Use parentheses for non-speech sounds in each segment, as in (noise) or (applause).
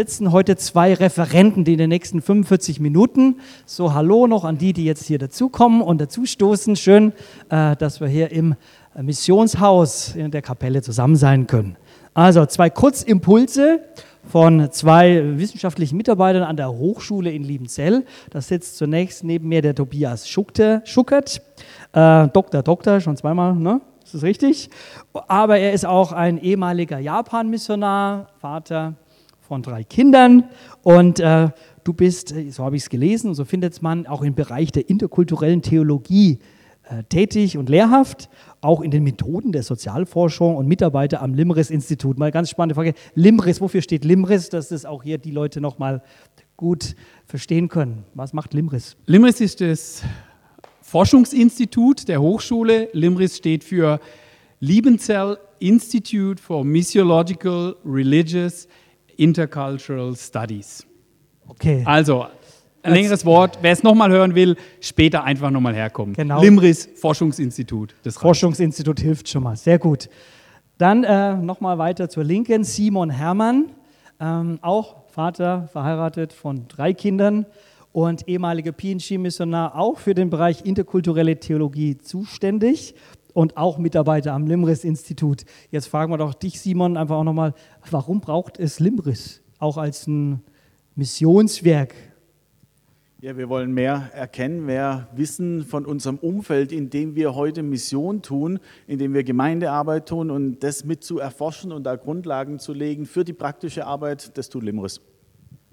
Sitzen heute zwei Referenten, die in den nächsten 45 Minuten, so Hallo noch an die, die jetzt hier dazukommen und dazustoßen. Schön, äh, dass wir hier im Missionshaus in der Kapelle zusammen sein können. Also zwei Kurzimpulse von zwei wissenschaftlichen Mitarbeitern an der Hochschule in Liebenzell. Da sitzt zunächst neben mir der Tobias Schuckert, äh, Doktor, Doktor, schon zweimal, ne? Ist das richtig? Aber er ist auch ein ehemaliger Japan-Missionar, Vater von drei Kindern. Und äh, du bist, äh, so habe ich es gelesen, so findet man auch im Bereich der interkulturellen Theologie äh, tätig und lehrhaft, auch in den Methoden der Sozialforschung und Mitarbeiter am Limris-Institut. Mal ganz spannende Frage. Limris, wofür steht Limris? Dass das auch hier die Leute nochmal gut verstehen können. Was macht Limris? Limris ist das Forschungsinstitut der Hochschule. Limris steht für Liebenzell Institute for Missiological, Religious, Intercultural Studies. Okay. Also, ein längeres Wort. Wer es nochmal hören will, später einfach nochmal herkommen. Genau. Limris Forschungsinstitut. Das reicht. Forschungsinstitut hilft schon mal. Sehr gut. Dann äh, nochmal weiter zur Linken. Simon Hermann, ähm, auch Vater, verheiratet von drei Kindern und ehemaliger PNG-Missionar, auch für den Bereich interkulturelle Theologie zuständig und auch Mitarbeiter am Limris-Institut. Jetzt fragen wir doch dich, Simon, einfach auch nochmal, warum braucht es Limris auch als ein Missionswerk? Ja, wir wollen mehr erkennen, mehr wissen von unserem Umfeld, in dem wir heute Mission tun, in dem wir Gemeindearbeit tun und das mit zu erforschen und da Grundlagen zu legen für die praktische Arbeit, das tut Limris.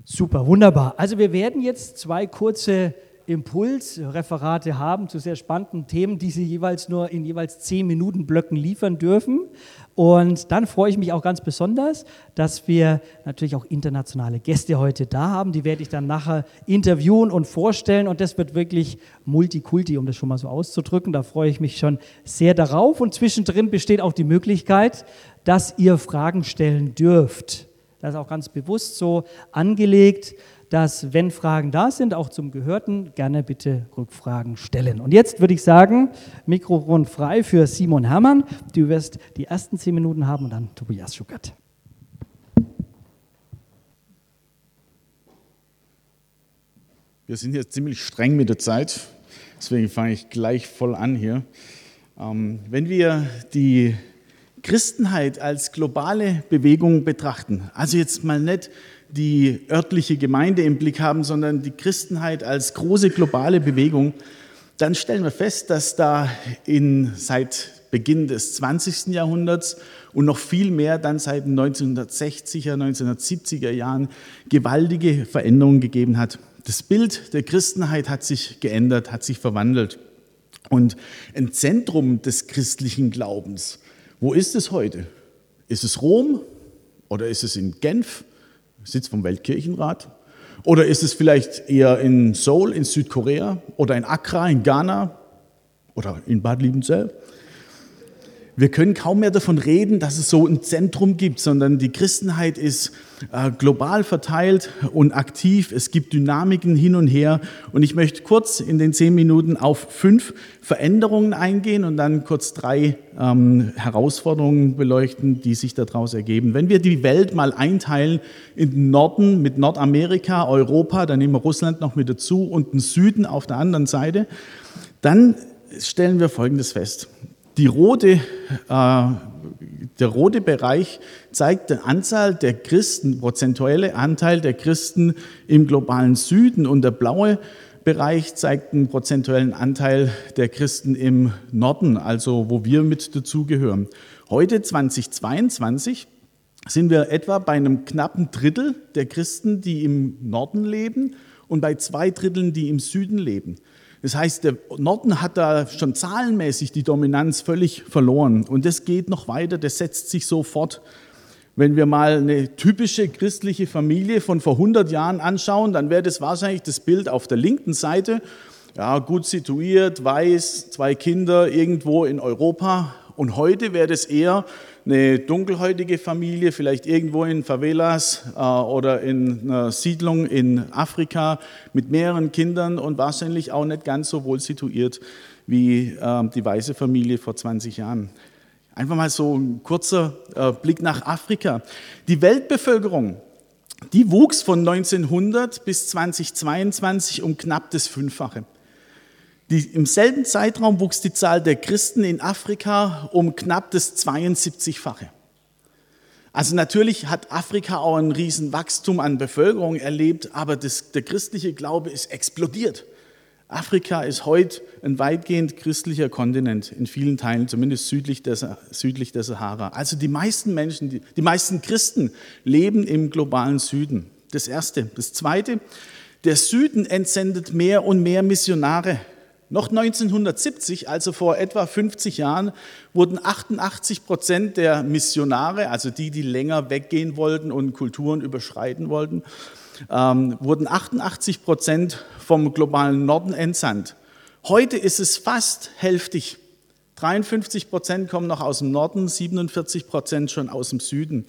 Super, wunderbar. Also wir werden jetzt zwei kurze Impulsreferate haben zu sehr spannenden Themen, die Sie jeweils nur in jeweils zehn Minuten Blöcken liefern dürfen. Und dann freue ich mich auch ganz besonders, dass wir natürlich auch internationale Gäste heute da haben. Die werde ich dann nachher interviewen und vorstellen. Und das wird wirklich Multikulti, um das schon mal so auszudrücken. Da freue ich mich schon sehr darauf. Und zwischendrin besteht auch die Möglichkeit, dass ihr Fragen stellen dürft. Das ist auch ganz bewusst so angelegt, dass, wenn Fragen da sind, auch zum Gehörten, gerne bitte Rückfragen stellen. Und jetzt würde ich sagen, Mikrofon frei für Simon Herrmann. Du wirst die ersten zehn Minuten haben und dann Tobias Schuckert. Wir sind hier ziemlich streng mit der Zeit, deswegen fange ich gleich voll an hier. Ähm, wenn wir die Christenheit als globale Bewegung betrachten, also jetzt mal nicht die örtliche Gemeinde im Blick haben, sondern die Christenheit als große globale Bewegung, dann stellen wir fest, dass da in, seit Beginn des 20. Jahrhunderts und noch viel mehr dann seit den 1960er, 1970er Jahren gewaltige Veränderungen gegeben hat. Das Bild der Christenheit hat sich geändert, hat sich verwandelt. Und ein Zentrum des christlichen Glaubens, wo ist es heute? Ist es Rom oder ist es in Genf, Sitz vom Weltkirchenrat? Oder ist es vielleicht eher in Seoul in Südkorea oder in Accra in Ghana oder in Bad Liebenzell? Wir können kaum mehr davon reden, dass es so ein Zentrum gibt, sondern die Christenheit ist äh, global verteilt und aktiv. Es gibt Dynamiken hin und her. Und ich möchte kurz in den zehn Minuten auf fünf Veränderungen eingehen und dann kurz drei ähm, Herausforderungen beleuchten, die sich daraus ergeben. Wenn wir die Welt mal einteilen in den Norden mit Nordamerika, Europa, dann nehmen wir Russland noch mit dazu und den Süden auf der anderen Seite, dann stellen wir Folgendes fest. Die rote, äh, der rote Bereich zeigt die Anzahl der Christen, prozentuelle Anteil der Christen im globalen Süden und der blaue Bereich zeigt den prozentuellen Anteil der Christen im Norden, also wo wir mit dazugehören. Heute 2022 sind wir etwa bei einem knappen Drittel der Christen, die im Norden leben und bei zwei Dritteln, die im Süden leben. Das heißt, der Norden hat da schon zahlenmäßig die Dominanz völlig verloren. Und das geht noch weiter, das setzt sich so fort. Wenn wir mal eine typische christliche Familie von vor 100 Jahren anschauen, dann wäre das wahrscheinlich das Bild auf der linken Seite. Ja, gut situiert, weiß, zwei Kinder irgendwo in Europa. Und heute wäre das eher eine dunkelhäutige Familie, vielleicht irgendwo in Favelas äh, oder in einer Siedlung in Afrika mit mehreren Kindern und wahrscheinlich auch nicht ganz so wohl situiert wie äh, die weiße Familie vor 20 Jahren. Einfach mal so ein kurzer äh, Blick nach Afrika. Die Weltbevölkerung, die wuchs von 1900 bis 2022 um knapp das Fünffache. Die, Im selben Zeitraum wuchs die Zahl der Christen in Afrika um knapp das 72-fache. Also natürlich hat Afrika auch ein Riesenwachstum an Bevölkerung erlebt, aber das, der christliche Glaube ist explodiert. Afrika ist heute ein weitgehend christlicher Kontinent, in vielen Teilen, zumindest südlich der, südlich der Sahara. Also die meisten Menschen, die, die meisten Christen leben im globalen Süden. Das Erste. Das Zweite, der Süden entsendet mehr und mehr Missionare. Noch 1970, also vor etwa 50 Jahren, wurden 88 Prozent der Missionare, also die, die länger weggehen wollten und Kulturen überschreiten wollten, ähm, wurden 88 Prozent vom globalen Norden entsandt. Heute ist es fast hälftig. 53 Prozent kommen noch aus dem Norden, 47 Prozent schon aus dem Süden.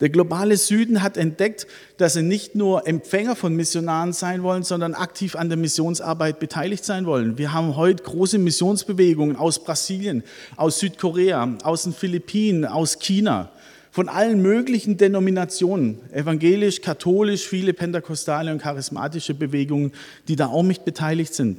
Der globale Süden hat entdeckt, dass sie nicht nur Empfänger von Missionaren sein wollen, sondern aktiv an der Missionsarbeit beteiligt sein wollen. Wir haben heute große Missionsbewegungen aus Brasilien, aus Südkorea, aus den Philippinen, aus China von allen möglichen Denominationen, evangelisch, katholisch, viele pentekostale und charismatische Bewegungen, die da auch mit beteiligt sind.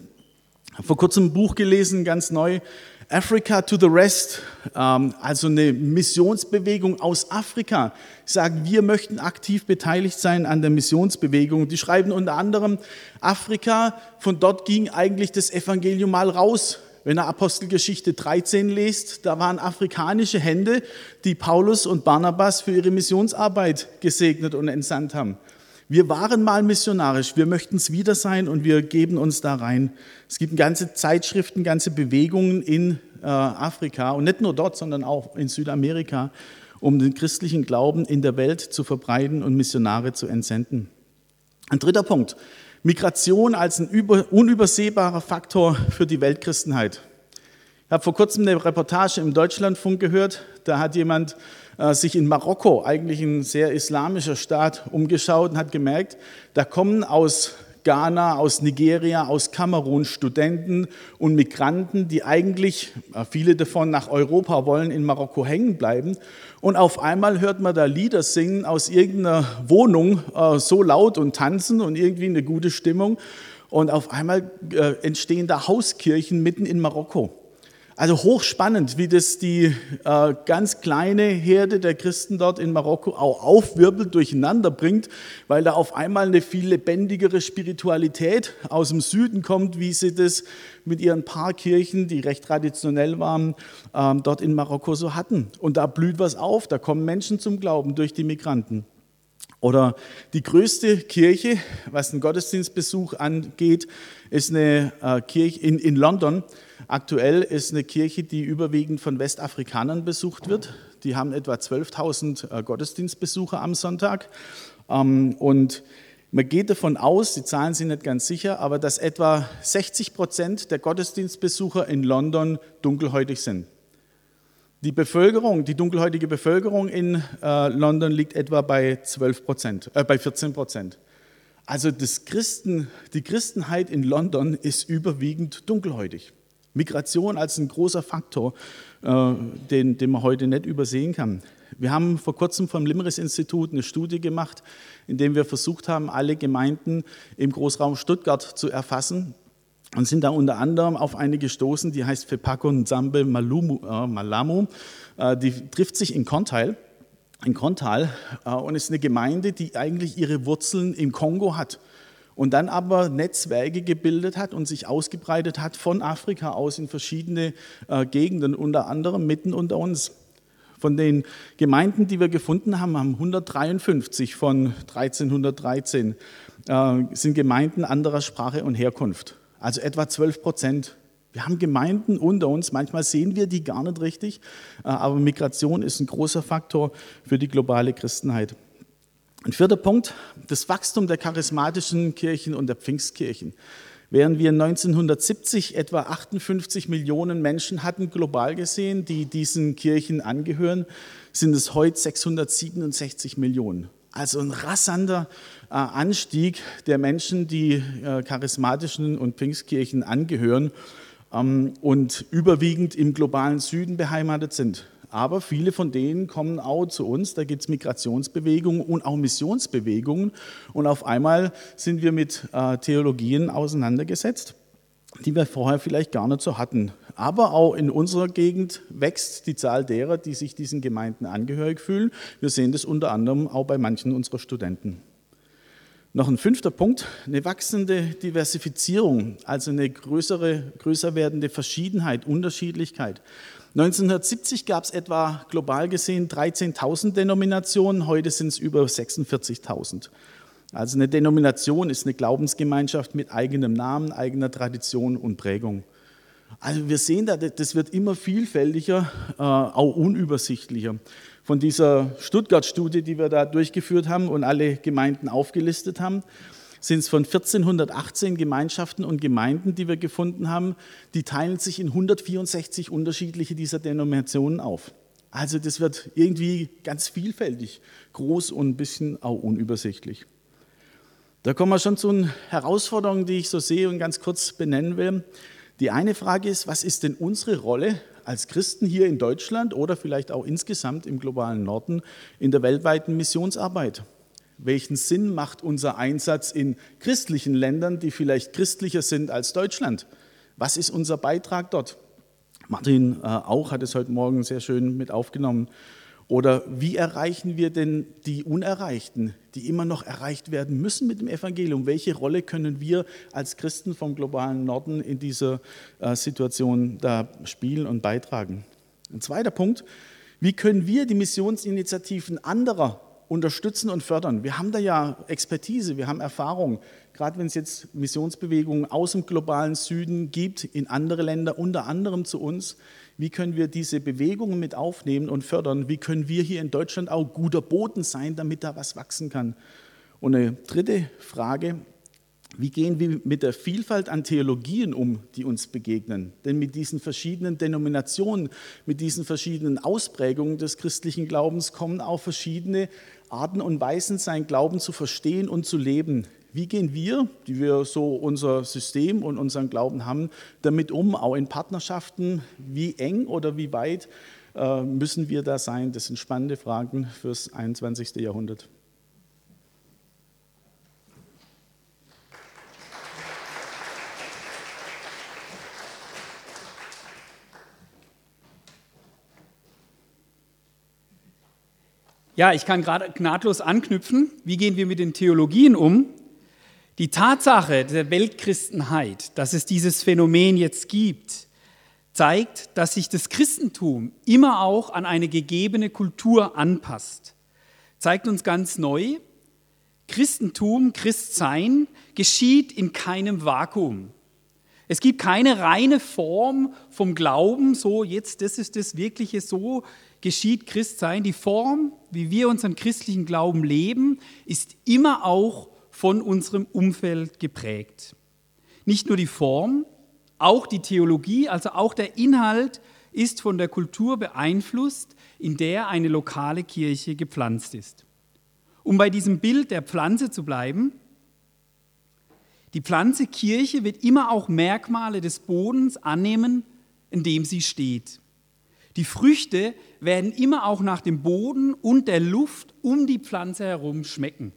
Ich habe vor kurzem ein Buch gelesen, ganz neu, Africa to the Rest, ähm, also eine Missionsbewegung aus Afrika, sagen, wir möchten aktiv beteiligt sein an der Missionsbewegung. Die schreiben unter anderem, Afrika, von dort ging eigentlich das Evangelium mal raus. Wenn ihr Apostelgeschichte 13 lest, da waren afrikanische Hände, die Paulus und Barnabas für ihre Missionsarbeit gesegnet und entsandt haben. Wir waren mal missionarisch, wir möchten es wieder sein und wir geben uns da rein. Es gibt ganze Zeitschriften, ganze Bewegungen in äh, Afrika und nicht nur dort, sondern auch in Südamerika, um den christlichen Glauben in der Welt zu verbreiten und Missionare zu entsenden. Ein dritter Punkt. Migration als ein unübersehbarer Faktor für die Weltchristenheit. Ich habe vor kurzem eine Reportage im Deutschlandfunk gehört. Da hat jemand sich in Marokko, eigentlich ein sehr islamischer Staat, umgeschaut und hat gemerkt, da kommen aus Ghana, aus Nigeria, aus Kamerun Studenten und Migranten, die eigentlich, äh, viele davon nach Europa wollen, in Marokko hängen bleiben. Und auf einmal hört man da Lieder singen aus irgendeiner Wohnung, äh, so laut und tanzen und irgendwie eine gute Stimmung. Und auf einmal äh, entstehen da Hauskirchen mitten in Marokko. Also hochspannend, wie das die äh, ganz kleine Herde der Christen dort in Marokko auch aufwirbelt, durcheinander bringt, weil da auf einmal eine viel lebendigere Spiritualität aus dem Süden kommt, wie sie das mit ihren paar Kirchen, die recht traditionell waren, ähm, dort in Marokko so hatten. Und da blüht was auf, da kommen Menschen zum Glauben durch die Migranten. Oder die größte Kirche, was den Gottesdienstbesuch angeht, ist eine äh, Kirche in, in London. Aktuell ist eine Kirche, die überwiegend von Westafrikanern besucht wird. Die haben etwa 12.000 äh, Gottesdienstbesucher am Sonntag. Ähm, und man geht davon aus, die Zahlen sind nicht ganz sicher, aber dass etwa 60 Prozent der Gottesdienstbesucher in London dunkelhäutig sind. Die Bevölkerung, die dunkelhäutige Bevölkerung in äh, London liegt etwa bei 12 Prozent, äh, bei 14 Prozent. Also das Christen, die Christenheit in London ist überwiegend dunkelhäutig. Migration als ein großer Faktor, äh, den, den man heute nicht übersehen kann. Wir haben vor kurzem vom Limris-Institut eine Studie gemacht, in der wir versucht haben, alle Gemeinden im Großraum Stuttgart zu erfassen und sind da unter anderem auf eine gestoßen, die heißt Fepako Nzambe Malumu, äh, Malamu. Äh, die trifft sich in Kontal, in Kontal äh, und ist eine Gemeinde, die eigentlich ihre Wurzeln im Kongo hat und dann aber Netzwerke gebildet hat und sich ausgebreitet hat von Afrika aus in verschiedene äh, Gegenden, unter anderem mitten unter uns. Von den Gemeinden, die wir gefunden haben, haben 153 von 1313 äh, sind Gemeinden anderer Sprache und Herkunft. Also etwa 12 Prozent Wir haben Gemeinden unter uns, manchmal sehen wir die gar nicht richtig, äh, aber Migration ist ein großer Faktor für die globale Christenheit. Ein vierter Punkt, das Wachstum der charismatischen Kirchen und der Pfingstkirchen. Während wir 1970 etwa 58 Millionen Menschen hatten, global gesehen, die diesen Kirchen angehören, sind es heute 667 Millionen. Also ein rasanter äh, Anstieg der Menschen, die äh, charismatischen und Pfingstkirchen angehören ähm, und überwiegend im globalen Süden beheimatet sind. Aber viele von denen kommen auch zu uns. Da gibt es Migrationsbewegungen und auch Missionsbewegungen. Und auf einmal sind wir mit äh, Theologien auseinandergesetzt, die wir vorher vielleicht gar nicht so hatten. Aber auch in unserer Gegend wächst die Zahl derer, die sich diesen Gemeinden angehörig fühlen. Wir sehen das unter anderem auch bei manchen unserer Studenten. Noch ein fünfter Punkt, eine wachsende Diversifizierung, also eine größere, größer werdende Verschiedenheit, Unterschiedlichkeit. 1970 gab es etwa global gesehen 13.000 Denominationen, heute sind es über 46.000. Also eine Denomination ist eine Glaubensgemeinschaft mit eigenem Namen, eigener Tradition und Prägung. Also wir sehen da, das wird immer vielfältiger, äh, auch unübersichtlicher. Von dieser Stuttgart-Studie, die wir da durchgeführt haben und alle Gemeinden aufgelistet haben, sind es von 1418 Gemeinschaften und Gemeinden, die wir gefunden haben, die teilen sich in 164 unterschiedliche dieser Denominationen auf. Also das wird irgendwie ganz vielfältig, groß und ein bisschen auch unübersichtlich. Da kommen wir schon zu den Herausforderungen, die ich so sehe und ganz kurz benennen will. Die eine Frage ist, was ist denn unsere Rolle als Christen hier in Deutschland oder vielleicht auch insgesamt im globalen Norden in der weltweiten Missionsarbeit? Welchen Sinn macht unser Einsatz in christlichen Ländern, die vielleicht christlicher sind als Deutschland? Was ist unser Beitrag dort? Martin äh, auch hat es heute Morgen sehr schön mit aufgenommen. Oder wie erreichen wir denn die Unerreichten, die immer noch erreicht werden müssen mit dem Evangelium? Welche Rolle können wir als Christen vom globalen Norden in dieser äh, Situation da spielen und beitragen? Ein zweiter Punkt, wie können wir die Missionsinitiativen anderer unterstützen und fördern. Wir haben da ja Expertise, wir haben Erfahrung, gerade wenn es jetzt Missionsbewegungen aus dem globalen Süden gibt, in andere Länder, unter anderem zu uns. Wie können wir diese Bewegungen mit aufnehmen und fördern? Wie können wir hier in Deutschland auch guter Boden sein, damit da was wachsen kann? Und eine dritte Frage, wie gehen wir mit der Vielfalt an Theologien um, die uns begegnen? Denn mit diesen verschiedenen Denominationen, mit diesen verschiedenen Ausprägungen des christlichen Glaubens kommen auch verschiedene Arten und Weisen, seinen Glauben zu verstehen und zu leben. Wie gehen wir, die wir so unser System und unseren Glauben haben, damit um, auch in Partnerschaften? Wie eng oder wie weit äh, müssen wir da sein? Das sind spannende Fragen fürs 21. Jahrhundert. Ja, ich kann gerade gnadlos anknüpfen. Wie gehen wir mit den Theologien um? Die Tatsache der Weltchristenheit, dass es dieses Phänomen jetzt gibt, zeigt, dass sich das Christentum immer auch an eine gegebene Kultur anpasst. Zeigt uns ganz neu, Christentum, Christsein geschieht in keinem Vakuum. Es gibt keine reine Form vom Glauben, so jetzt, das ist das Wirkliche, so geschieht Christsein. Die Form, wie wir unseren christlichen Glauben leben, ist immer auch von unserem Umfeld geprägt. Nicht nur die Form, auch die Theologie, also auch der Inhalt ist von der Kultur beeinflusst, in der eine lokale Kirche gepflanzt ist. Um bei diesem Bild der Pflanze zu bleiben, die Pflanze Kirche wird immer auch Merkmale des Bodens annehmen, in dem sie steht. Die Früchte werden immer auch nach dem Boden und der Luft um die Pflanze herum schmecken.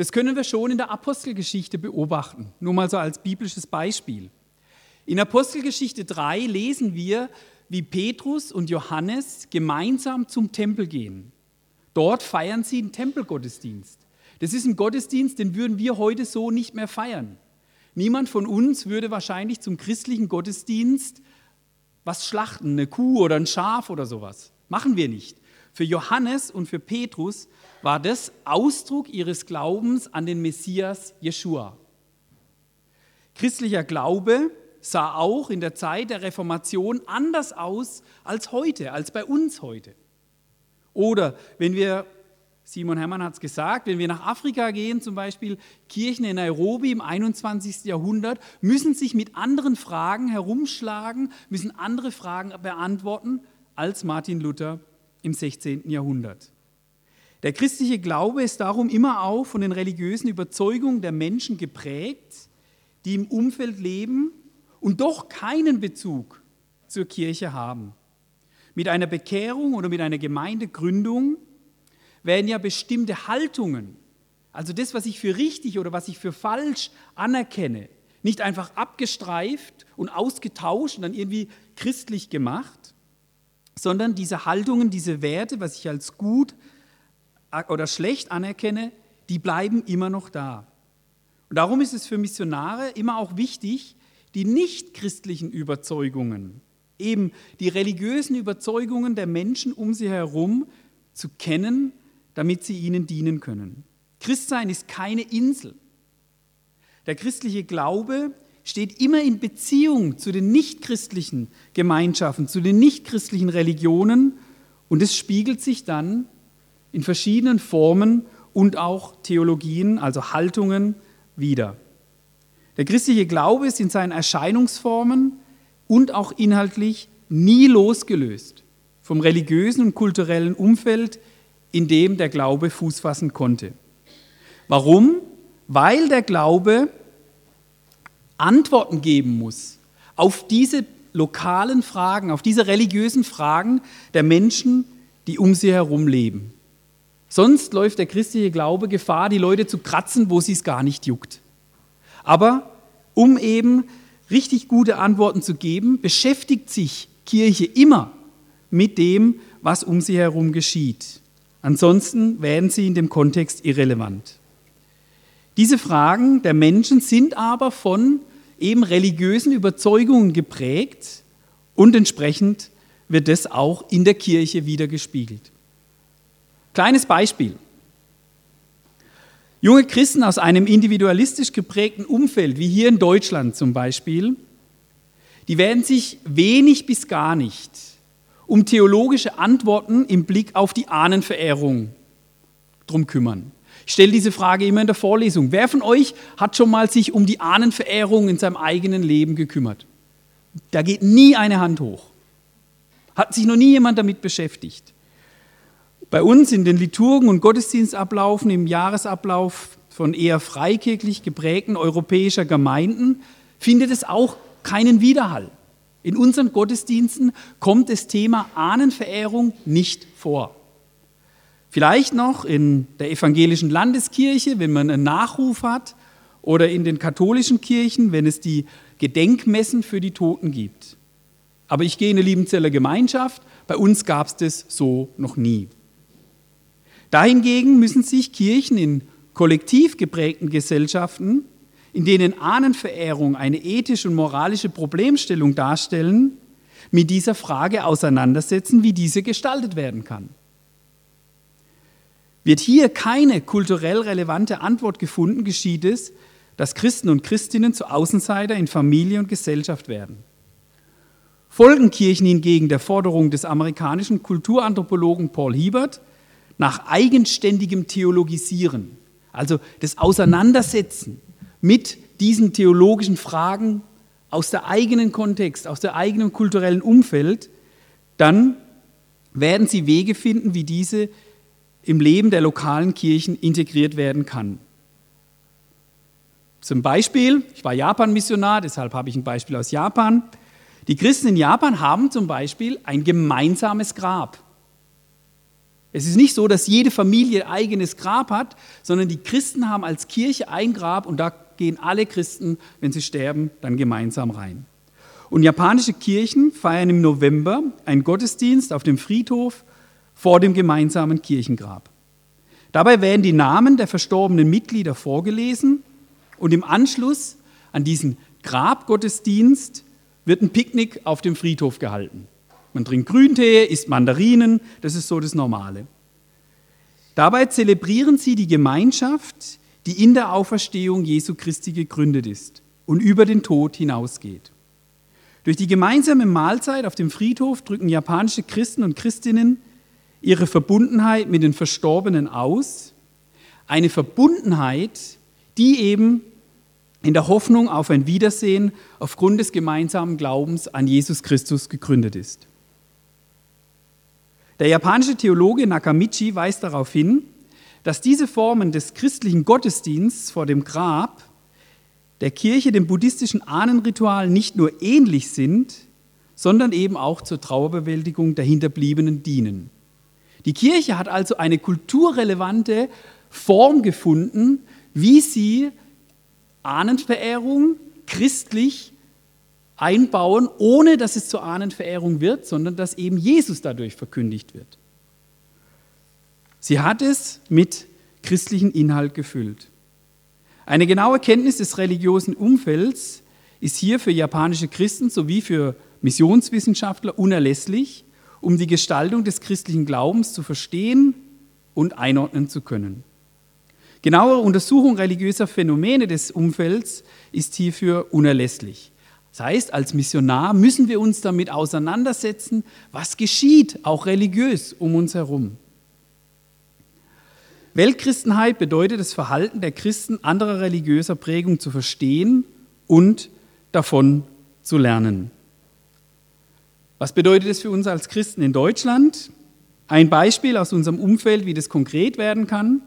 Das können wir schon in der Apostelgeschichte beobachten, nur mal so als biblisches Beispiel. In Apostelgeschichte 3 lesen wir, wie Petrus und Johannes gemeinsam zum Tempel gehen. Dort feiern sie einen Tempelgottesdienst. Das ist ein Gottesdienst, den würden wir heute so nicht mehr feiern. Niemand von uns würde wahrscheinlich zum christlichen Gottesdienst was schlachten, eine Kuh oder ein Schaf oder sowas. Machen wir nicht. Für Johannes und für Petrus war das Ausdruck ihres Glaubens an den Messias Jeschua. Christlicher Glaube sah auch in der Zeit der Reformation anders aus als heute, als bei uns heute. Oder wenn wir, Simon Hermann hat es gesagt, wenn wir nach Afrika gehen, zum Beispiel Kirchen in Nairobi im 21. Jahrhundert, müssen sich mit anderen Fragen herumschlagen, müssen andere Fragen beantworten als Martin Luther im 16. Jahrhundert. Der christliche Glaube ist darum immer auch von den religiösen Überzeugungen der Menschen geprägt, die im Umfeld leben und doch keinen Bezug zur Kirche haben. Mit einer Bekehrung oder mit einer Gemeindegründung werden ja bestimmte Haltungen, also das, was ich für richtig oder was ich für falsch anerkenne, nicht einfach abgestreift und ausgetauscht und dann irgendwie christlich gemacht, sondern diese Haltungen, diese Werte, was ich als gut oder schlecht anerkenne, die bleiben immer noch da. Und darum ist es für Missionare immer auch wichtig, die nichtchristlichen Überzeugungen, eben die religiösen Überzeugungen der Menschen um sie herum zu kennen, damit sie ihnen dienen können. Christsein ist keine Insel. Der christliche Glaube steht immer in Beziehung zu den nichtchristlichen Gemeinschaften, zu den nichtchristlichen Religionen und es spiegelt sich dann in verschiedenen Formen und auch Theologien, also Haltungen, wieder. Der christliche Glaube ist in seinen Erscheinungsformen und auch inhaltlich nie losgelöst vom religiösen und kulturellen Umfeld, in dem der Glaube Fuß fassen konnte. Warum? Weil der Glaube Antworten geben muss auf diese lokalen Fragen, auf diese religiösen Fragen der Menschen, die um sie herum leben. Sonst läuft der christliche Glaube Gefahr, die Leute zu kratzen, wo sie es gar nicht juckt. Aber um eben richtig gute Antworten zu geben, beschäftigt sich Kirche immer mit dem, was um sie herum geschieht. Ansonsten werden sie in dem Kontext irrelevant. Diese Fragen der Menschen sind aber von eben religiösen Überzeugungen geprägt und entsprechend wird das auch in der Kirche wieder gespiegelt. Kleines Beispiel. Junge Christen aus einem individualistisch geprägten Umfeld, wie hier in Deutschland zum Beispiel, die werden sich wenig bis gar nicht um theologische Antworten im Blick auf die Ahnenverehrung drum kümmern. Ich stelle diese Frage immer in der Vorlesung. Wer von euch hat schon mal sich um die Ahnenverehrung in seinem eigenen Leben gekümmert? Da geht nie eine Hand hoch. Hat sich noch nie jemand damit beschäftigt. Bei uns in den Liturgen und Gottesdienstablaufen im Jahresablauf von eher freikirchlich geprägten europäischer Gemeinden findet es auch keinen Widerhall. In unseren Gottesdiensten kommt das Thema Ahnenverehrung nicht vor. Vielleicht noch in der evangelischen Landeskirche, wenn man einen Nachruf hat, oder in den katholischen Kirchen, wenn es die Gedenkmessen für die Toten gibt. Aber ich gehe in eine Liebenzeller Gemeinschaft, bei uns gab es das so noch nie. Dahingegen müssen sich Kirchen in kollektiv geprägten Gesellschaften, in denen Ahnenverehrung eine ethische und moralische Problemstellung darstellen, mit dieser Frage auseinandersetzen, wie diese gestaltet werden kann. Wird hier keine kulturell relevante Antwort gefunden, geschieht es, dass Christen und Christinnen zu Außenseiter in Familie und Gesellschaft werden. Folgen Kirchen hingegen der Forderung des amerikanischen Kulturanthropologen Paul Hiebert nach eigenständigem Theologisieren, also das Auseinandersetzen mit diesen theologischen Fragen aus der eigenen Kontext, aus der eigenen kulturellen Umfeld, dann werden sie Wege finden, wie diese im Leben der lokalen Kirchen integriert werden kann. Zum Beispiel, ich war Japan-Missionar, deshalb habe ich ein Beispiel aus Japan. Die Christen in Japan haben zum Beispiel ein gemeinsames Grab. Es ist nicht so, dass jede Familie ein eigenes Grab hat, sondern die Christen haben als Kirche ein Grab und da gehen alle Christen, wenn sie sterben, dann gemeinsam rein. Und japanische Kirchen feiern im November einen Gottesdienst auf dem Friedhof vor dem gemeinsamen Kirchengrab. Dabei werden die Namen der verstorbenen Mitglieder vorgelesen und im Anschluss an diesen Grabgottesdienst wird ein Picknick auf dem Friedhof gehalten. Man trinkt Grüntee, isst Mandarinen, das ist so das Normale. Dabei zelebrieren sie die Gemeinschaft, die in der Auferstehung Jesu Christi gegründet ist und über den Tod hinausgeht. Durch die gemeinsame Mahlzeit auf dem Friedhof drücken japanische Christen und Christinnen ihre Verbundenheit mit den Verstorbenen aus. Eine Verbundenheit, die eben in der Hoffnung auf ein Wiedersehen aufgrund des gemeinsamen Glaubens an Jesus Christus gegründet ist. Der japanische Theologe Nakamichi weist darauf hin, dass diese Formen des christlichen Gottesdienstes vor dem Grab der Kirche dem buddhistischen Ahnenritual nicht nur ähnlich sind, sondern eben auch zur Trauerbewältigung der Hinterbliebenen dienen. Die Kirche hat also eine kulturrelevante Form gefunden, wie sie Ahnenverehrung christlich einbauen, ohne dass es zur Ahnenverehrung wird, sondern dass eben Jesus dadurch verkündigt wird. Sie hat es mit christlichen Inhalt gefüllt. Eine genaue Kenntnis des religiösen Umfelds ist hier für japanische Christen sowie für Missionswissenschaftler unerlässlich, um die Gestaltung des christlichen Glaubens zu verstehen und einordnen zu können. Genauere Untersuchung religiöser Phänomene des Umfelds ist hierfür unerlässlich. Das heißt, als Missionar müssen wir uns damit auseinandersetzen, was geschieht, auch religiös um uns herum. Weltchristenheit bedeutet das Verhalten der Christen anderer religiöser Prägung zu verstehen und davon zu lernen. Was bedeutet es für uns als Christen in Deutschland? Ein Beispiel aus unserem Umfeld, wie das konkret werden kann.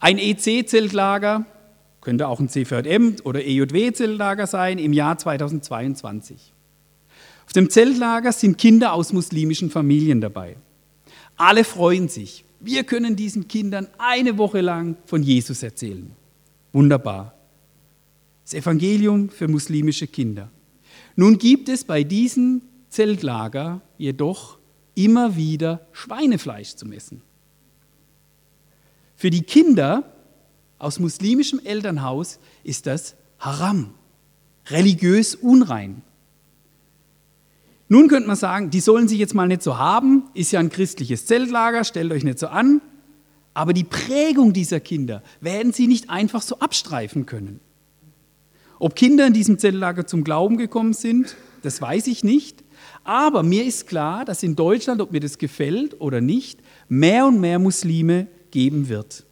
Ein EC-Zeltlager, könnte auch ein CVM oder EJW-Zeltlager sein, im Jahr 2022. Auf dem Zeltlager sind Kinder aus muslimischen Familien dabei. Alle freuen sich. Wir können diesen Kindern eine Woche lang von Jesus erzählen. Wunderbar. Das Evangelium für muslimische Kinder. Nun gibt es bei diesem Zeltlager jedoch immer wieder Schweinefleisch zum Essen. Für die Kinder aus muslimischem Elternhaus ist das Haram, religiös unrein. Nun könnte man sagen, die sollen sich jetzt mal nicht so haben, ist ja ein christliches Zeltlager, stellt euch nicht so an. Aber die Prägung dieser Kinder werden sie nicht einfach so abstreifen können. Ob Kinder in diesem Zeltlager zum Glauben gekommen sind, das weiß ich nicht. Aber mir ist klar, dass in Deutschland, ob mir das gefällt oder nicht, mehr und mehr Muslime geben wird.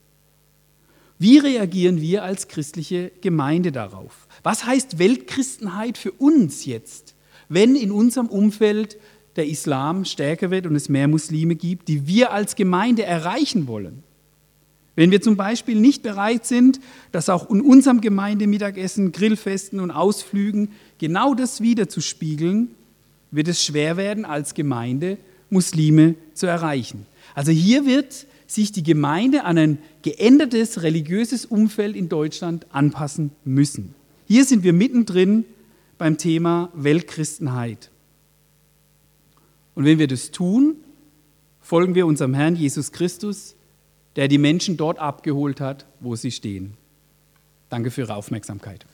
Wie reagieren wir als christliche Gemeinde darauf? Was heißt Weltchristenheit für uns jetzt? wenn in unserem Umfeld der Islam stärker wird und es mehr Muslime gibt, die wir als Gemeinde erreichen wollen. Wenn wir zum Beispiel nicht bereit sind, dass auch in unserem Gemeindemittagessen, Grillfesten und Ausflügen genau das wiederzuspiegeln, wird es schwer werden, als Gemeinde Muslime zu erreichen. Also hier wird sich die Gemeinde an ein geändertes religiöses Umfeld in Deutschland anpassen müssen. Hier sind wir mittendrin beim Thema Weltchristenheit. Und wenn wir das tun, folgen wir unserem Herrn Jesus Christus, der die Menschen dort abgeholt hat, wo sie stehen. Danke für Ihre Aufmerksamkeit.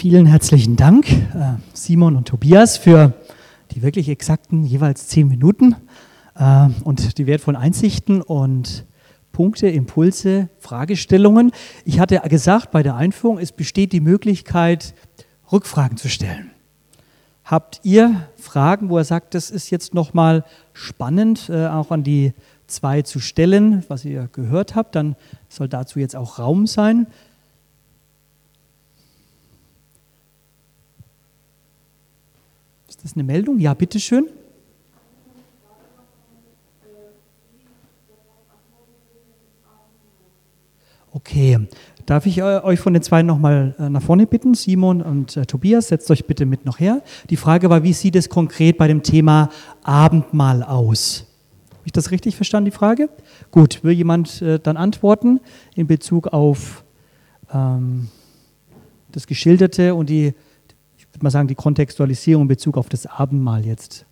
Vielen herzlichen Dank, äh, Simon und Tobias, für die wirklich exakten jeweils zehn Minuten. Äh, und die wertvollen Einsichten und Punkte, Impulse, Fragestellungen. Ich hatte gesagt bei der Einführung, es besteht die Möglichkeit, Rückfragen zu stellen. Habt ihr Fragen, wo er sagt, das ist jetzt nochmal spannend, äh, auch an die zwei zu stellen, was ihr gehört habt, dann soll dazu jetzt auch Raum sein. Ist das eine Meldung? Ja, bitteschön. Okay, darf ich äh, euch von den zwei nochmal äh, nach vorne bitten? Simon und äh, Tobias, setzt euch bitte mit noch her. Die Frage war, wie sieht es konkret bei dem Thema Abendmahl aus? Habe ich das richtig verstanden, die Frage? Gut, will jemand äh, dann antworten in Bezug auf ähm, das Geschilderte und die, würde mal sagen, die Kontextualisierung in Bezug auf das Abendmahl jetzt?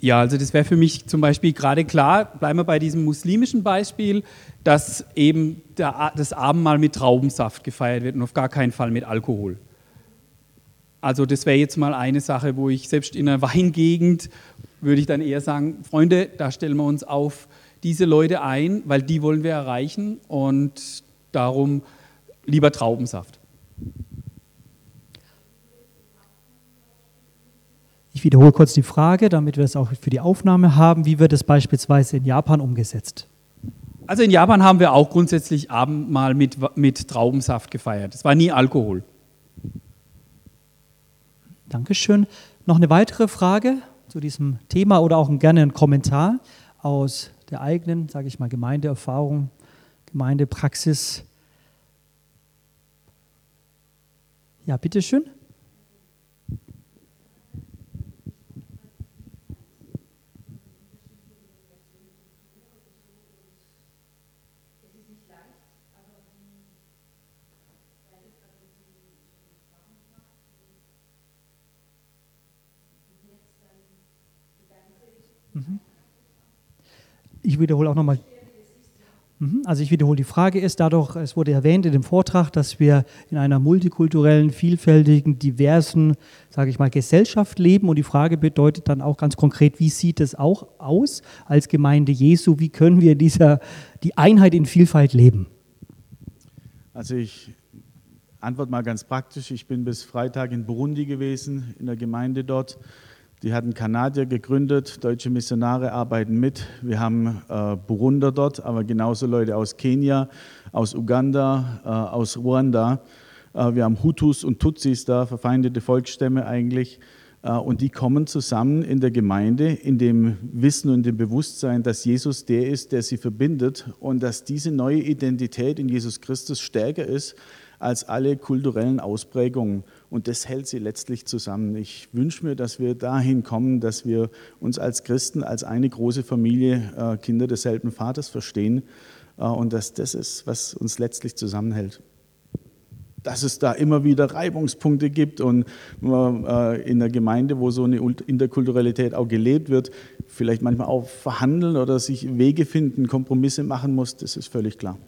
Ja, also das wäre für mich zum Beispiel gerade klar, bleiben wir bei diesem muslimischen Beispiel, dass eben der, das Abendmahl mit Traubensaft gefeiert wird und auf gar keinen Fall mit Alkohol. Also das wäre jetzt mal eine Sache, wo ich selbst in einer Weingegend würde ich dann eher sagen, Freunde, da stellen wir uns auf diese Leute ein, weil die wollen wir erreichen und darum lieber Traubensaft. Ich wiederhole kurz die Frage, damit wir es auch für die Aufnahme haben. Wie wird es beispielsweise in Japan umgesetzt? Also in Japan haben wir auch grundsätzlich Abendmahl mit, mit Traubensaft gefeiert. Es war nie Alkohol. Dankeschön. Noch eine weitere Frage zu diesem Thema oder auch gerne ein Kommentar aus der eigenen, sage ich mal, Gemeindeerfahrung, Gemeindepraxis. Ja, bitteschön. Mhm. Ich wiederhole auch nochmal. Mhm. Also ich wiederhole, die Frage ist dadurch, es wurde erwähnt in dem Vortrag, dass wir in einer multikulturellen, vielfältigen, diversen, sage ich mal, Gesellschaft leben. Und die Frage bedeutet dann auch ganz konkret, wie sieht es auch aus als Gemeinde Jesu? Wie können wir dieser, die Einheit in Vielfalt leben? Also ich antworte mal ganz praktisch. Ich bin bis Freitag in Burundi gewesen, in der Gemeinde dort. Die hatten Kanadier gegründet, deutsche Missionare arbeiten mit. Wir haben äh, Burunder dort, aber genauso Leute aus Kenia, aus Uganda, äh, aus Ruanda. Äh, wir haben Hutus und Tutsis da, verfeindete Volksstämme eigentlich. Äh, und die kommen zusammen in der Gemeinde in dem Wissen und dem Bewusstsein, dass Jesus der ist, der sie verbindet und dass diese neue Identität in Jesus Christus stärker ist als alle kulturellen Ausprägungen. Und das hält sie letztlich zusammen. Ich wünsche mir, dass wir dahin kommen, dass wir uns als Christen, als eine große Familie, äh, Kinder desselben Vaters verstehen. Äh, und dass das ist, was uns letztlich zusammenhält. Dass es da immer wieder Reibungspunkte gibt und äh, in der Gemeinde, wo so eine Interkulturalität auch gelebt wird, vielleicht manchmal auch verhandeln oder sich Wege finden, Kompromisse machen muss, das ist völlig klar.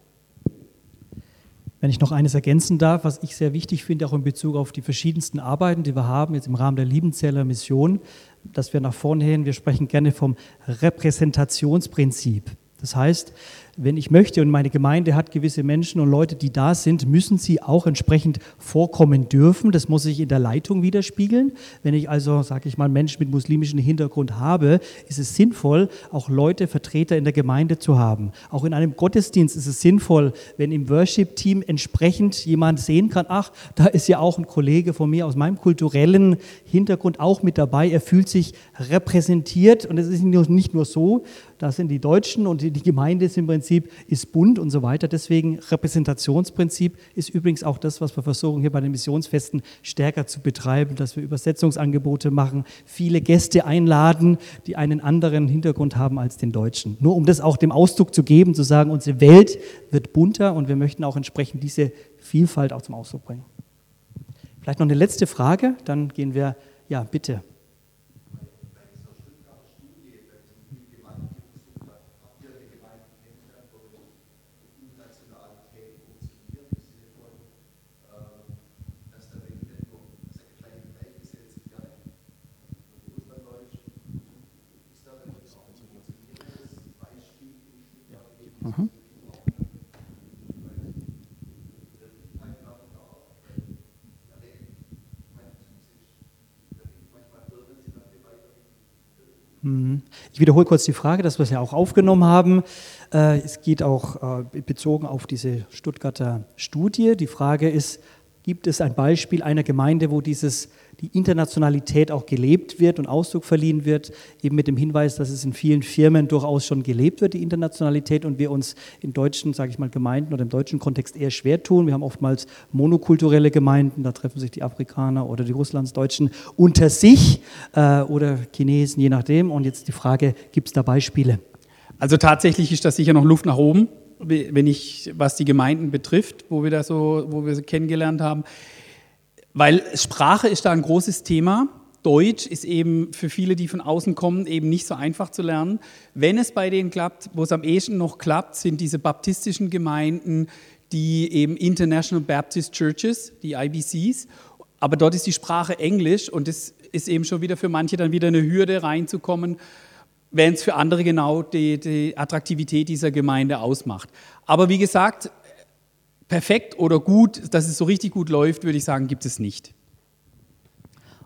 Wenn ich noch eines ergänzen darf, was ich sehr wichtig finde, auch in Bezug auf die verschiedensten Arbeiten, die wir haben, jetzt im Rahmen der Liebenzeller Mission, dass wir nach vorne hin, wir sprechen gerne vom Repräsentationsprinzip. Das heißt, wenn ich möchte und meine Gemeinde hat gewisse Menschen und Leute, die da sind, müssen sie auch entsprechend vorkommen dürfen. Das muss sich in der Leitung widerspiegeln. Wenn ich also, sage ich mal, Menschen mit muslimischem Hintergrund habe, ist es sinnvoll, auch Leute, Vertreter in der Gemeinde zu haben. Auch in einem Gottesdienst ist es sinnvoll, wenn im Worship-Team entsprechend jemand sehen kann, ach, da ist ja auch ein Kollege von mir aus meinem kulturellen Hintergrund auch mit dabei. Er fühlt sich repräsentiert und es ist nicht nur so, da sind die Deutschen und die Gemeinde ist im Prinzip ist bunt und so weiter. Deswegen Repräsentationsprinzip ist übrigens auch das, was wir versuchen hier bei den Missionsfesten stärker zu betreiben, dass wir Übersetzungsangebote machen, viele Gäste einladen, die einen anderen Hintergrund haben als den Deutschen. Nur um das auch dem Ausdruck zu geben, zu sagen, unsere Welt wird bunter und wir möchten auch entsprechend diese Vielfalt auch zum Ausdruck bringen. Vielleicht noch eine letzte Frage, dann gehen wir, ja, bitte. Ich wiederhole kurz die Frage, das wir ja auch aufgenommen haben. Äh, es geht auch äh, bezogen auf diese Stuttgarter Studie. Die Frage ist, gibt es ein Beispiel einer Gemeinde, wo dieses die Internationalität auch gelebt wird und Ausdruck verliehen wird, eben mit dem Hinweis, dass es in vielen Firmen durchaus schon gelebt wird, die Internationalität, und wir uns in deutschen, sage ich mal, Gemeinden oder im deutschen Kontext eher schwer tun. Wir haben oftmals monokulturelle Gemeinden, da treffen sich die Afrikaner oder die Russlandsdeutschen unter sich äh, oder Chinesen, je nachdem. Und jetzt die Frage, gibt es da Beispiele? Also tatsächlich ist das sicher noch Luft nach oben, wenn ich, was die Gemeinden betrifft, wo wir das so, wo wir sie kennengelernt haben. Weil Sprache ist da ein großes Thema. Deutsch ist eben für viele, die von außen kommen, eben nicht so einfach zu lernen. Wenn es bei denen klappt, wo es am ehesten noch klappt, sind diese baptistischen Gemeinden, die eben International Baptist Churches, die IBCs. aber dort ist die Sprache Englisch und das ist eben schon wieder für manche dann wieder eine Hürde reinzukommen, wenn es für andere genau die, die Attraktivität dieser Gemeinde ausmacht. Aber wie gesagt, perfekt oder gut, dass es so richtig gut läuft, würde ich sagen, gibt es nicht.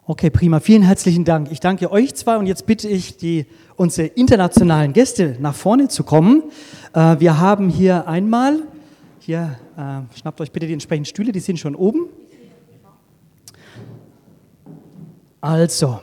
Okay, prima. Vielen herzlichen Dank. Ich danke euch zwei und jetzt bitte ich die, unsere internationalen Gäste nach vorne zu kommen. Äh, wir haben hier einmal, hier, äh, schnappt euch bitte die entsprechenden Stühle, die sind schon oben. Also,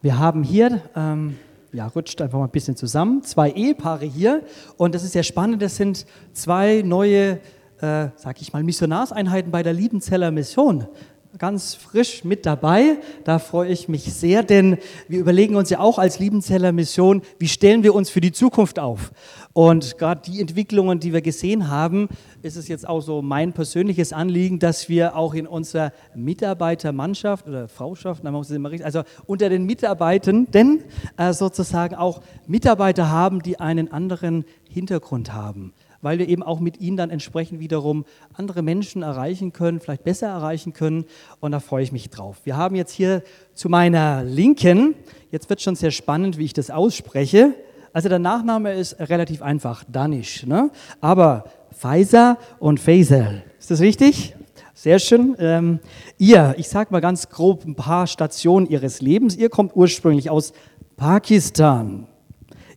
wir haben hier, ähm, ja, rutscht einfach mal ein bisschen zusammen, zwei Ehepaare hier und das ist sehr spannend, das sind zwei neue, äh, sag ich mal, Missionarseinheiten bei der Liebenzeller Mission ganz frisch mit dabei. Da freue ich mich sehr, denn wir überlegen uns ja auch als Liebenzeller Mission, wie stellen wir uns für die Zukunft auf? Und gerade die Entwicklungen, die wir gesehen haben, ist es jetzt auch so mein persönliches Anliegen, dass wir auch in unserer Mitarbeitermannschaft oder Frauschaft, also unter den Mitarbeitenden äh, sozusagen auch Mitarbeiter haben, die einen anderen Hintergrund haben weil wir eben auch mit ihnen dann entsprechend wiederum andere Menschen erreichen können, vielleicht besser erreichen können. Und da freue ich mich drauf. Wir haben jetzt hier zu meiner Linken, jetzt wird schon sehr spannend, wie ich das ausspreche. Also der Nachname ist relativ einfach, Danish. Ne? Aber Pfizer und Faisal, ist das richtig? Sehr schön. Ähm, ihr, ich sage mal ganz grob ein paar Stationen Ihres Lebens. Ihr kommt ursprünglich aus Pakistan.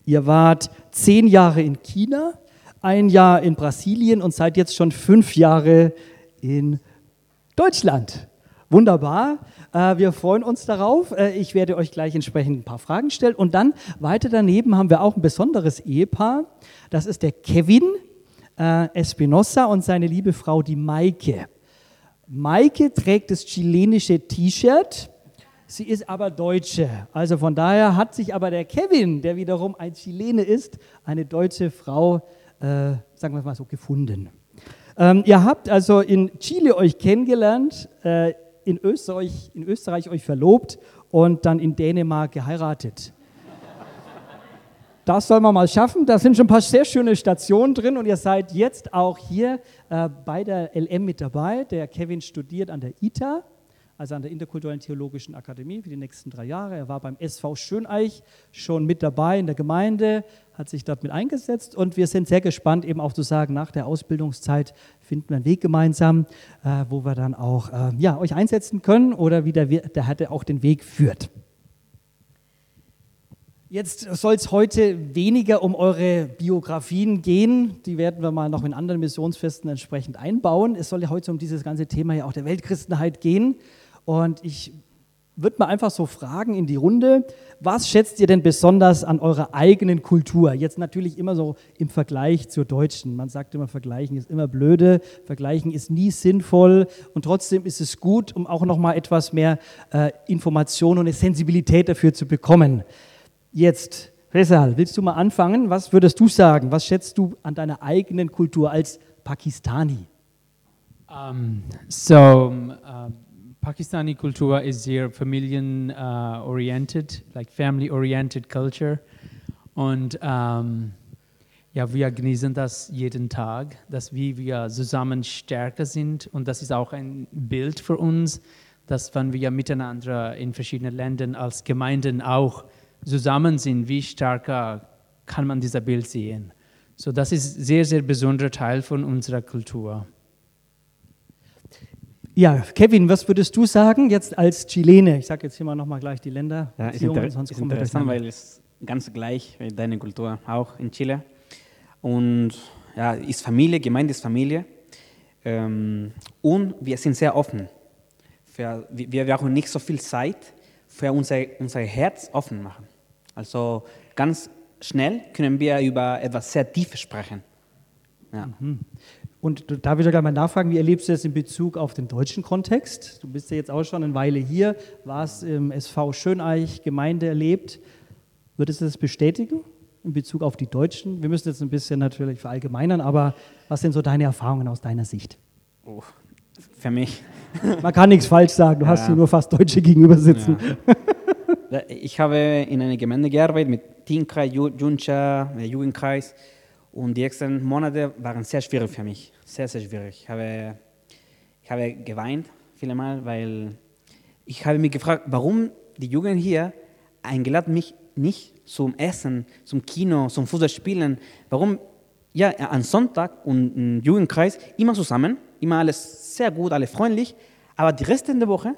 Ihr wart zehn Jahre in China, ein Jahr in Brasilien und seid jetzt schon fünf Jahre in Deutschland. Wunderbar. Äh, wir freuen uns darauf. Äh, ich werde euch gleich entsprechend ein paar Fragen stellen. Und dann weiter daneben haben wir auch ein besonderes Ehepaar. Das ist der Kevin äh, Espinosa und seine liebe Frau, die Maike. Maike trägt das chilenische T-Shirt. Sie ist aber Deutsche. Also von daher hat sich aber der Kevin, der wiederum ein Chilene ist, eine deutsche Frau äh, sagen wir mal so, gefunden. Ähm, ihr habt also in Chile euch kennengelernt, äh, in, Österreich, in Österreich euch verlobt und dann in Dänemark geheiratet. Das soll man mal schaffen. Da sind schon ein paar sehr schöne Stationen drin und ihr seid jetzt auch hier äh, bei der LM mit dabei. Der Kevin studiert an der ITA also an der Interkulturellen Theologischen Akademie für die nächsten drei Jahre. Er war beim SV Schöneich schon mit dabei in der Gemeinde, hat sich dort mit eingesetzt und wir sind sehr gespannt, eben auch zu sagen, nach der Ausbildungszeit finden wir einen Weg gemeinsam, äh, wo wir dann auch äh, ja, euch einsetzen können oder wie der, der Hatte auch den Weg führt. Jetzt soll es heute weniger um eure Biografien gehen. Die werden wir mal noch in anderen Missionsfesten entsprechend einbauen. Es soll ja heute um dieses ganze Thema ja auch der Weltchristenheit gehen. Und ich würde mal einfach so fragen in die Runde, was schätzt ihr denn besonders an eurer eigenen Kultur? Jetzt natürlich immer so im Vergleich zur deutschen. Man sagt immer, vergleichen ist immer blöde, vergleichen ist nie sinnvoll und trotzdem ist es gut, um auch noch mal etwas mehr äh, Information und eine Sensibilität dafür zu bekommen. Jetzt, Faisal, willst du mal anfangen? Was würdest du sagen? Was schätzt du an deiner eigenen Kultur als Pakistani? Um, so, um, Pakistani culture is sehr familien-oriented, uh, like family-oriented culture. Und ähm, ja, wir genießen das jeden Tag, dass wir, wir zusammen stärker sind. Und das ist auch ein Bild für uns, dass wenn wir miteinander in verschiedenen Ländern als Gemeinden auch zusammen sind, wie stärker kann man dieses Bild sehen. So, das ist ein sehr, sehr besonderer Teil von unserer Kultur. Ja, Kevin, was würdest du sagen jetzt als Chilene? Ich sage jetzt hier mal nochmal gleich die Länder. Ja, ist, inter ist interessant, weil es ganz gleich wie deine Kultur auch in Chile. Und ja, ist Familie, Gemeinde ist Familie. Ähm, und wir sind sehr offen. Für, wir brauchen nicht so viel Zeit für unser, unser Herz offen machen. Also ganz schnell können wir über etwas sehr Tiefes sprechen. Ja. Mhm. Und da würde ich gleich mal nachfragen, wie erlebst du das in Bezug auf den deutschen Kontext? Du bist ja jetzt auch schon eine Weile hier, warst im SV Schöneich Gemeinde erlebt. Würdest du das bestätigen in Bezug auf die Deutschen? Wir müssen jetzt ein bisschen natürlich verallgemeinern, aber was sind so deine Erfahrungen aus deiner Sicht? Oh, für mich. (laughs) Man kann nichts falsch sagen, du ja. hast hier nur fast Deutsche gegenüber sitzen. Ja. (laughs) Ich habe in einer Gemeinde gearbeitet mit Teamkreis, Juncha, Jugendkreis. Und die nächsten Monate waren sehr schwierig für mich, sehr, sehr schwierig. Ich habe, ich habe geweint viele Mal, weil ich habe mich gefragt, warum die Jugend hier eingeladen mich nicht zum Essen, zum Kino, zum Fußballspielen. Warum ja an Sonntag und im Jugendkreis immer zusammen, immer alles sehr gut, alle freundlich, aber die Reste der Woche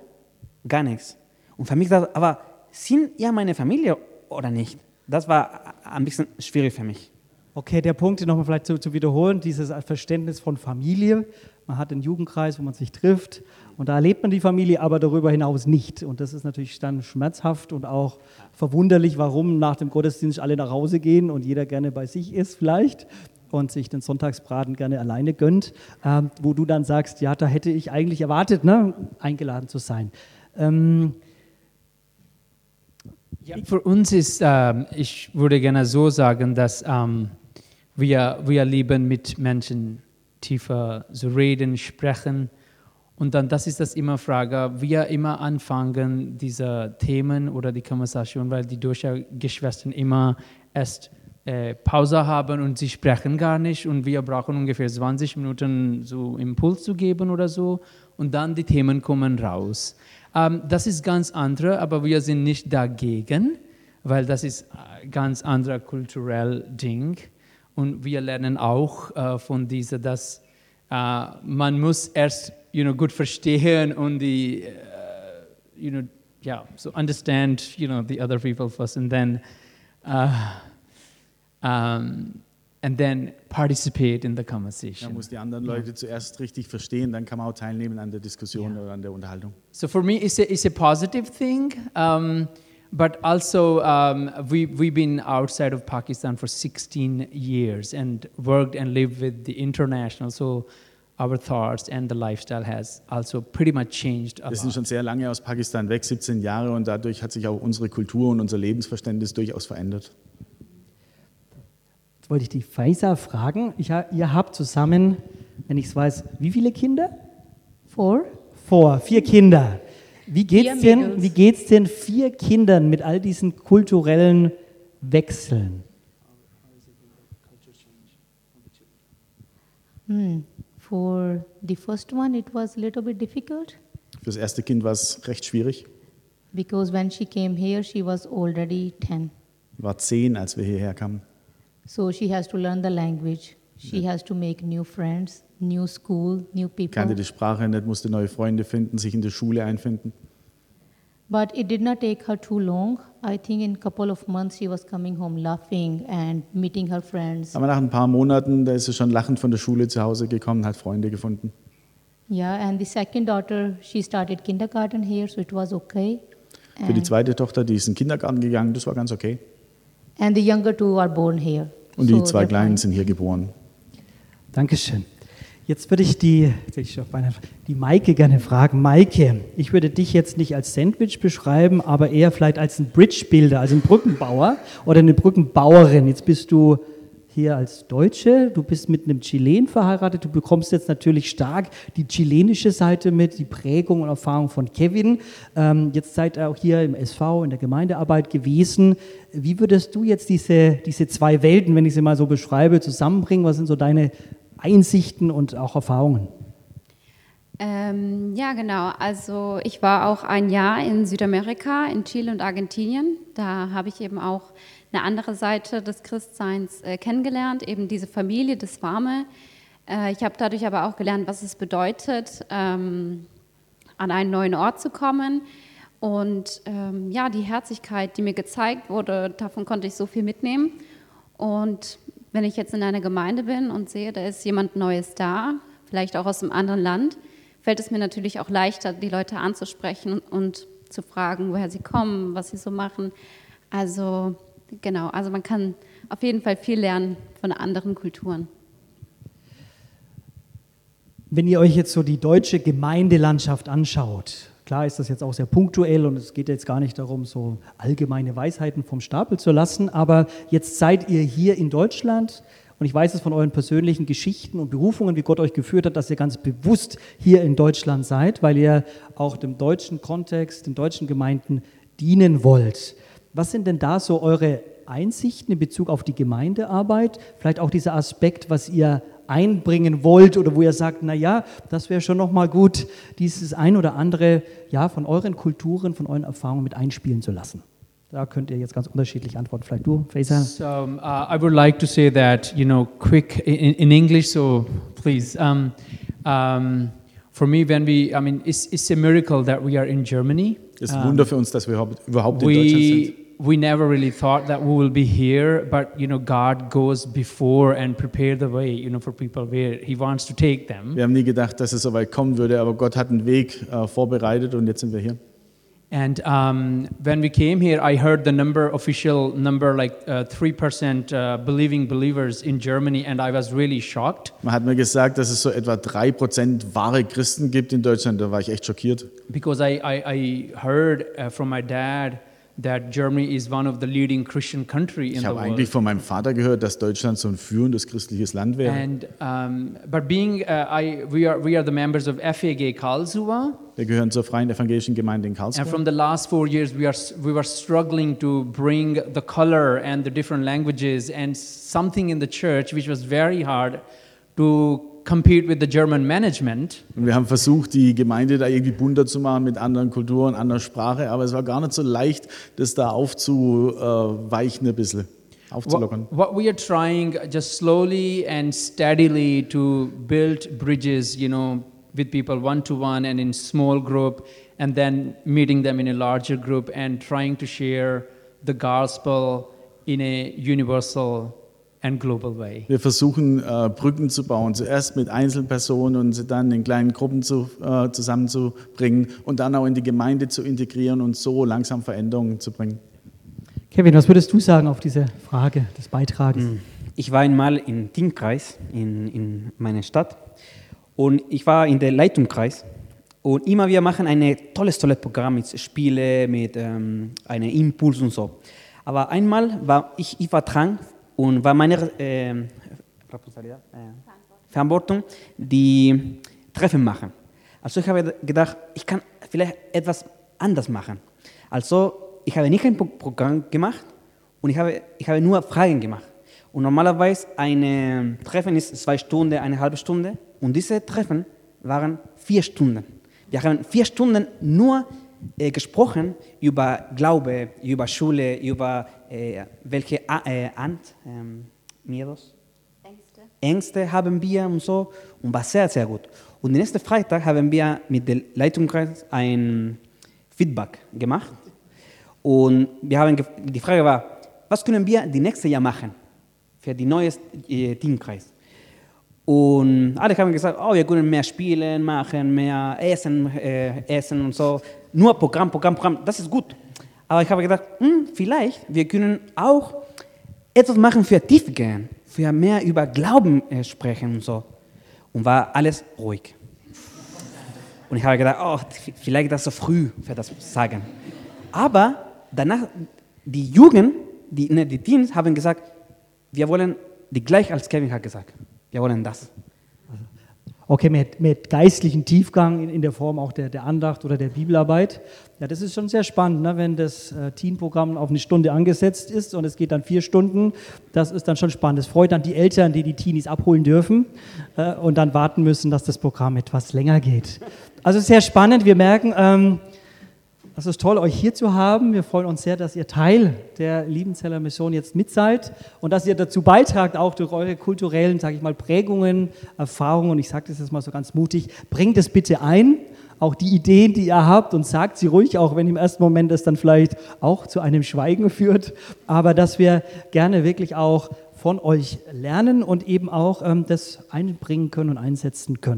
gar nichts. Und für mich das, aber sind ja meine Familie oder nicht? Das war ein bisschen schwierig für mich. Okay, der Punkt, nochmal vielleicht zu, zu, wiederholen, dieses Verständnis von Familie. Man hat einen Jugendkreis, wo man sich trifft und da erlebt man die Familie, aber darüber hinaus nicht. Und das ist natürlich dann schmerzhaft und auch verwunderlich, warum nach dem Gottesdienst alle nach Hause gehen und jeder gerne bei sich ist vielleicht und sich den Sonntagsbraten gerne alleine gönnt, ähm, wo du dann sagst, ja, da hätte ich eigentlich erwartet, ne, eingeladen zu sein. Ähm, ja, für uns ist, ähm, ich würde gerne so sagen, dass ähm, wir, wir lieben mit Menschen tiefer zu reden, sprechen. Und dann, das ist das immer Frage, wir immer anfangen, diese Themen oder die Konversation, weil die deutschen Geschwister immer erst äh, Pause haben und sie sprechen gar nicht und wir brauchen ungefähr 20 Minuten so Impuls zu geben oder so und dann die Themen kommen raus. Ähm, das ist ganz andere, aber wir sind nicht dagegen, weil das ist ein ganz anderer kulturell Ding und wir lernen auch äh, von dieser, dass äh, man muss erst you know, gut verstehen und die, uh, you know, yeah, so understand, you know, the other people first and then uh, um, and then participate in the conversation. Man muss die anderen Leute yeah. zuerst richtig verstehen, dann kann man auch teilnehmen an der Diskussion yeah. oder an der Unterhaltung. So for me, it's a, it's a positive thing. Um, but also, um, we, we've been outside of Pakistan for 16 years and worked and lived with the international. So our thoughts and the lifestyle has also pretty much changed a Wir sind schon sehr lange aus Pakistan weg, 17 Jahre, und dadurch hat sich auch unsere Kultur und unser Lebensverständnis durchaus verändert. Jetzt wollte ich die Faisa fragen. Ich, ihr habt zusammen, wenn ich es weiß, wie viele Kinder? Four. Four, vier Kinder. Wie geht's denn, wie geht's denn vier Kindern mit all diesen kulturellen Wechseln? Hmm. For the first one, it was a little bit difficult. Für das erste Kind war es recht schwierig. Because when she came here, she was already 10. War zehn, als wir hierher kamen. So she has to learn the language. She ja. has to make new friends, new school, new people. Kannte die Sprache nicht, musste neue Freunde finden, sich in der Schule einfinden. But it did not take her too long. I think in a couple of months she was coming home laughing and meeting her friends. Aber nach ein paar Monaten, da ist sie schon lachend von der Schule zu Hause gekommen, hat Freunde gefunden. Yeah, and the second daughter, she started kindergarten here, so it was okay. Für die zweite Tochter, die ist in den Kindergarten gegangen, das war ganz okay. And the younger two are born here. Und die so zwei Kleinen sind hier geboren. Dankeschön. Jetzt würde ich die, die Maike gerne fragen. Maike, ich würde dich jetzt nicht als Sandwich beschreiben, aber eher vielleicht als ein Bridge-Builder, also ein Brückenbauer oder eine Brückenbauerin. Jetzt bist du hier als Deutsche, du bist mit einem Chilen verheiratet, du bekommst jetzt natürlich stark die chilenische Seite mit, die Prägung und Erfahrung von Kevin. Ähm, jetzt seid ihr auch hier im SV, in der Gemeindearbeit gewesen. Wie würdest du jetzt diese, diese zwei Welten, wenn ich sie mal so beschreibe, zusammenbringen? Was sind so deine Einsichten und auch Erfahrungen? Ähm, ja, genau. Also ich war auch ein Jahr in Südamerika, in Chile und Argentinien. Da habe ich eben auch eine andere Seite des Christseins äh, kennengelernt, eben diese Familie, das Warme. Äh, ich habe dadurch aber auch gelernt, was es bedeutet, ähm, an einen neuen Ort zu kommen. Und ähm, ja, die Herzlichkeit, die mir gezeigt wurde, davon konnte ich so viel mitnehmen. Und wenn ich jetzt in einer Gemeinde bin und sehe, da ist jemand Neues da, vielleicht auch aus einem anderen Land, fällt es mir natürlich auch leichter, die Leute anzusprechen und zu fragen, woher sie kommen, was sie so machen. Also genau, also man kann auf jeden Fall viel lernen von anderen Kulturen. Wenn ihr euch jetzt so die deutsche Gemeindelandschaft anschaut, klar ist das jetzt auch sehr punktuell und es geht jetzt gar nicht darum, so allgemeine Weisheiten vom Stapel zu lassen, aber jetzt seid ihr hier in Deutschland und ich weiß es von euren persönlichen Geschichten und Berufungen, wie Gott euch geführt hat, dass ihr ganz bewusst hier in Deutschland seid, weil ihr auch dem deutschen Kontext, den deutschen Gemeinden dienen wollt. Was sind denn da so eure Einsichten in Bezug auf die Gemeindearbeit? Vielleicht auch dieser Aspekt, was ihr einbringen wollt oder wo ihr sagt, na ja, das wäre schon noch mal gut, dieses ein oder andere ja von euren Kulturen, von euren Erfahrungen mit einspielen zu lassen. Da könnt ihr jetzt ganz unterschiedlich antworten. Vielleicht du, Faisal. So um, uh, I would like to say that you know, quick in, in English. So please, um, um, for me, when we, I mean, it's, it's a miracle that we are in Germany. Es ist ein Wunder für uns, dass wir überhaupt in Deutschland sind. We never really thought that we will be here, but you know, God goes before and prepare the way, you know, for people where He wants to take them. Wir haben nie gedacht, dass es so weit kommen würde, aber Gott hat einen Weg äh, vorbereitet und jetzt sind wir hier. And um, when we came here, I heard the number, official number, like uh, 3% uh, believing believers in Germany, and I was really shocked. Man hat mir gesagt, dass es so etwa 3% wahre Christen gibt in Deutschland. Da war ich echt schockiert. Because I, I, I heard uh, from my dad that Germany is one of the leading Christian country in Ich the habe world. eigentlich von meinem Vater gehört, dass Deutschland so ein führendes christliches Land wäre. And um, but being uh, I we are we are the members of FAG Karlsruhe, Wir gehören zur Freien Evangelischen Gemeinde in Karlsruhe. and from the last four years we are we were struggling to bring the color and the different languages and something in the church which was very hard to compete with the German management. Und wir haben versucht, die Gemeinde da irgendwie bunter zu machen mit anderen Kulturen, anderer Sprache, aber es war gar nicht so leicht, das da aufzuweichen ein bisschen, aufzulockern. What, what we are trying just slowly and steadily to build bridges, you know, with people one to one and in small group, and then meeting them in a larger group and trying to share the gospel in a universal. Wir versuchen, äh, Brücken zu bauen, zuerst mit Einzelpersonen und sie dann in kleinen Gruppen zu, äh, zusammenzubringen und dann auch in die Gemeinde zu integrieren und so langsam Veränderungen zu bringen. Kevin, was würdest du sagen auf diese Frage des Beitrages? Ich war einmal im Teamkreis in, in meiner Stadt und ich war in der Leitungskreis und immer wir machen ein tolles, tolles Programm mit Spiele, mit ähm, einem Impuls und so. Aber einmal war ich, ich war dran und war meine äh, Verantwortung, die Treffen machen. Also ich habe gedacht, ich kann vielleicht etwas anders machen. Also ich habe nicht ein Pro- Programm gemacht und ich habe, ich habe nur Fragen gemacht. Und normalerweise ein Treffen ist zwei Stunden, eine halbe Stunde und diese Treffen waren vier Stunden. Wir haben vier Stunden nur äh, gesprochen über Glaube, über Schule, über äh, welche äh, Ant, ähm, Miedos, Ängste haben wir und so und war sehr, sehr gut. Und nächsten Freitag haben wir mit der Leitungskreis ein Feedback gemacht und wir haben die Frage war, was können wir die nächste Jahr machen für die neue äh, Teamkreis? Und alle haben gesagt, oh, wir können mehr spielen, machen, mehr essen, äh, essen und so. Nur Programm, Programm, Programm, das ist gut. Aber ich habe gedacht, hm, vielleicht, wir können auch etwas machen für Tiefgehen, für mehr über Glauben äh, sprechen und so. Und war alles ruhig. Und ich habe gedacht, oh, vielleicht das so früh für das sagen. Aber danach, die Jugend, die, ne, die Teens haben gesagt, wir wollen die gleich als Kevin hat gesagt. Wir wollen das. Okay, mit, mit geistlichen Tiefgang in, in der Form auch der, der Andacht oder der Bibelarbeit. Ja, das ist schon sehr spannend, ne? wenn das äh, Teenprogramm auf eine Stunde angesetzt ist und es geht dann vier Stunden. Das ist dann schon spannend. Das freut dann die Eltern, die die Teenies abholen dürfen äh, und dann warten müssen, dass das Programm etwas länger geht. Also sehr spannend. Wir merken, ähm, es ist toll, euch hier zu haben. Wir freuen uns sehr, dass ihr Teil der Liebenzeller Mission jetzt mit seid und dass ihr dazu beitragt, auch durch eure kulturellen, sage ich mal, Prägungen, Erfahrungen. Und ich sage das jetzt mal so ganz mutig, bringt es bitte ein, auch die Ideen, die ihr habt und sagt sie ruhig, auch wenn im ersten Moment das dann vielleicht auch zu einem Schweigen führt. Aber dass wir gerne wirklich auch von euch lernen und eben auch ähm, das einbringen können und einsetzen können.